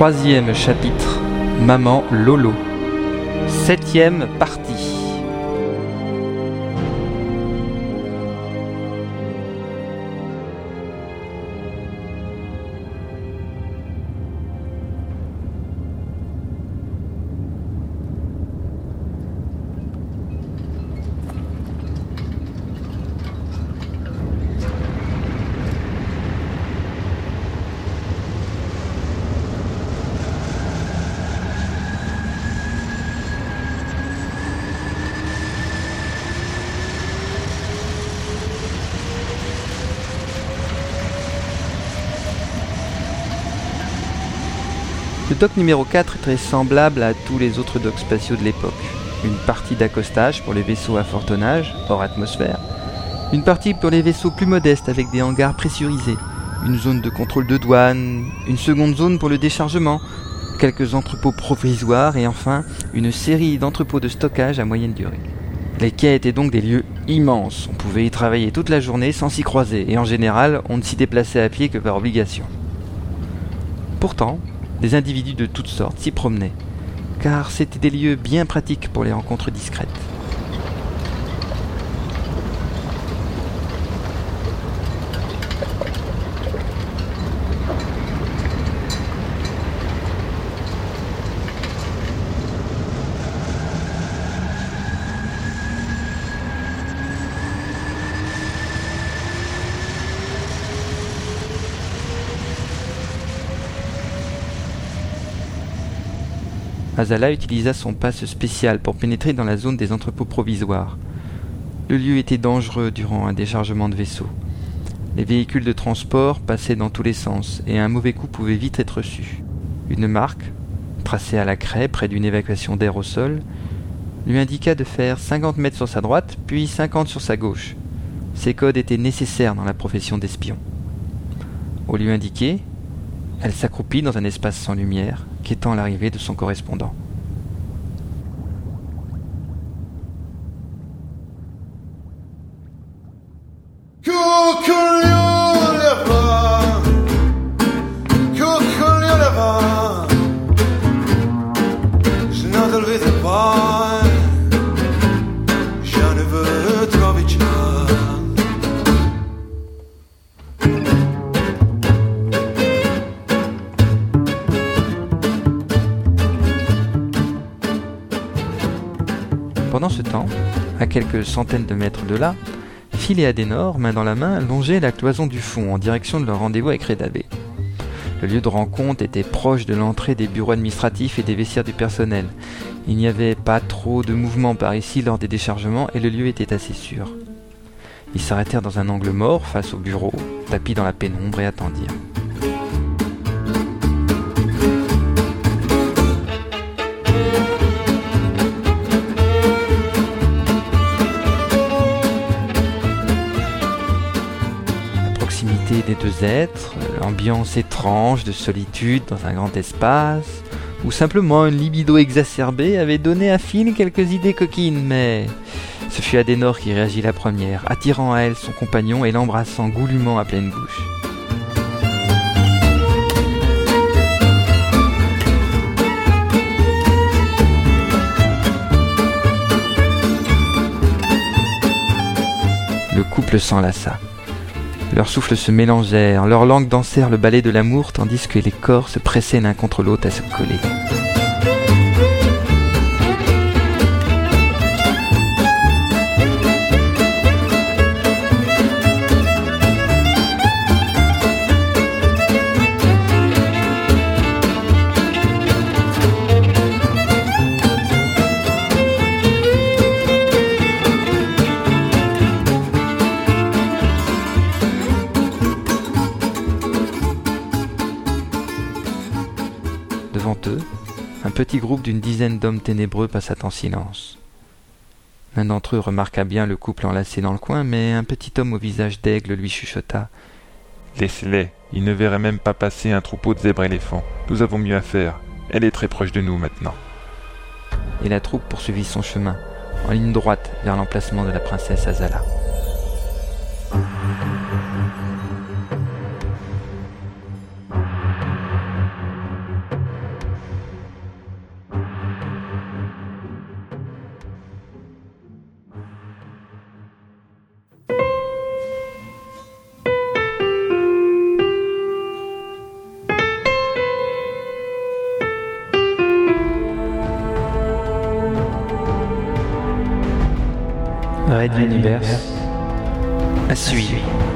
Troisième chapitre, Maman Lolo. Septième partie. Le dock numéro 4 est très semblable à tous les autres docks spatiaux de l'époque. Une partie d'accostage pour les vaisseaux à fort tonnage, hors atmosphère. Une partie pour les vaisseaux plus modestes avec des hangars pressurisés. Une zone de contrôle de douane. Une seconde zone pour le déchargement. Quelques entrepôts provisoires et enfin une série d'entrepôts de stockage à moyenne durée. Les quais étaient donc des lieux immenses. On pouvait y travailler toute la journée sans s'y croiser et en général on ne s'y déplaçait à pied que par obligation. Pourtant, des individus de toutes sortes s'y promenaient, car c'étaient des lieux bien pratiques pour les rencontres discrètes. Azala utilisa son passe spécial pour pénétrer dans la zone des entrepôts provisoires. Le lieu était dangereux durant un déchargement de vaisseau. Les véhicules de transport passaient dans tous les sens et un mauvais coup pouvait vite être reçu. Une marque, tracée à la craie près d'une évacuation d'air au sol, lui indiqua de faire 50 mètres sur sa droite, puis 50 sur sa gauche. Ces codes étaient nécessaires dans la profession d'espion. Au lieu indiqué, elle s'accroupit dans un espace sans lumière, quêtant l'arrivée de son correspondant. Pendant ce temps, à quelques centaines de mètres de là, Phil et Adenor, main dans la main, longeaient la cloison du fond en direction de leur rendez-vous avec Redabé. Le lieu de rencontre était proche de l'entrée des bureaux administratifs et des vestiaires du personnel. Il n'y avait pas trop de mouvement par ici lors des déchargements et le lieu était assez sûr. Ils s'arrêtèrent dans un angle mort face au bureau, tapis dans la pénombre et attendirent. Des deux êtres, l'ambiance étrange de solitude dans un grand espace, ou simplement une libido exacerbée avait donné à Phil quelques idées coquines, mais ce fut Adenor qui réagit la première, attirant à elle son compagnon et l'embrassant goulûment à pleine bouche. Le couple s'enlaça. Leurs souffles se mélangèrent, leurs langues dansèrent le ballet de l'amour tandis que les corps se pressaient l'un contre l'autre à se coller. Petit groupe d'une dizaine d'hommes ténébreux passa en silence. L'un d'entre eux remarqua bien le couple enlacé dans le coin, mais un petit homme au visage d'aigle lui chuchota. Laissez-les, ils ne verraient même pas passer un troupeau de zèbres éléphants. Nous avons mieux à faire. Elle est très proche de nous maintenant. Et la troupe poursuivit son chemin, en ligne droite vers l'emplacement de la princesse Azala. Red Universe À suivre.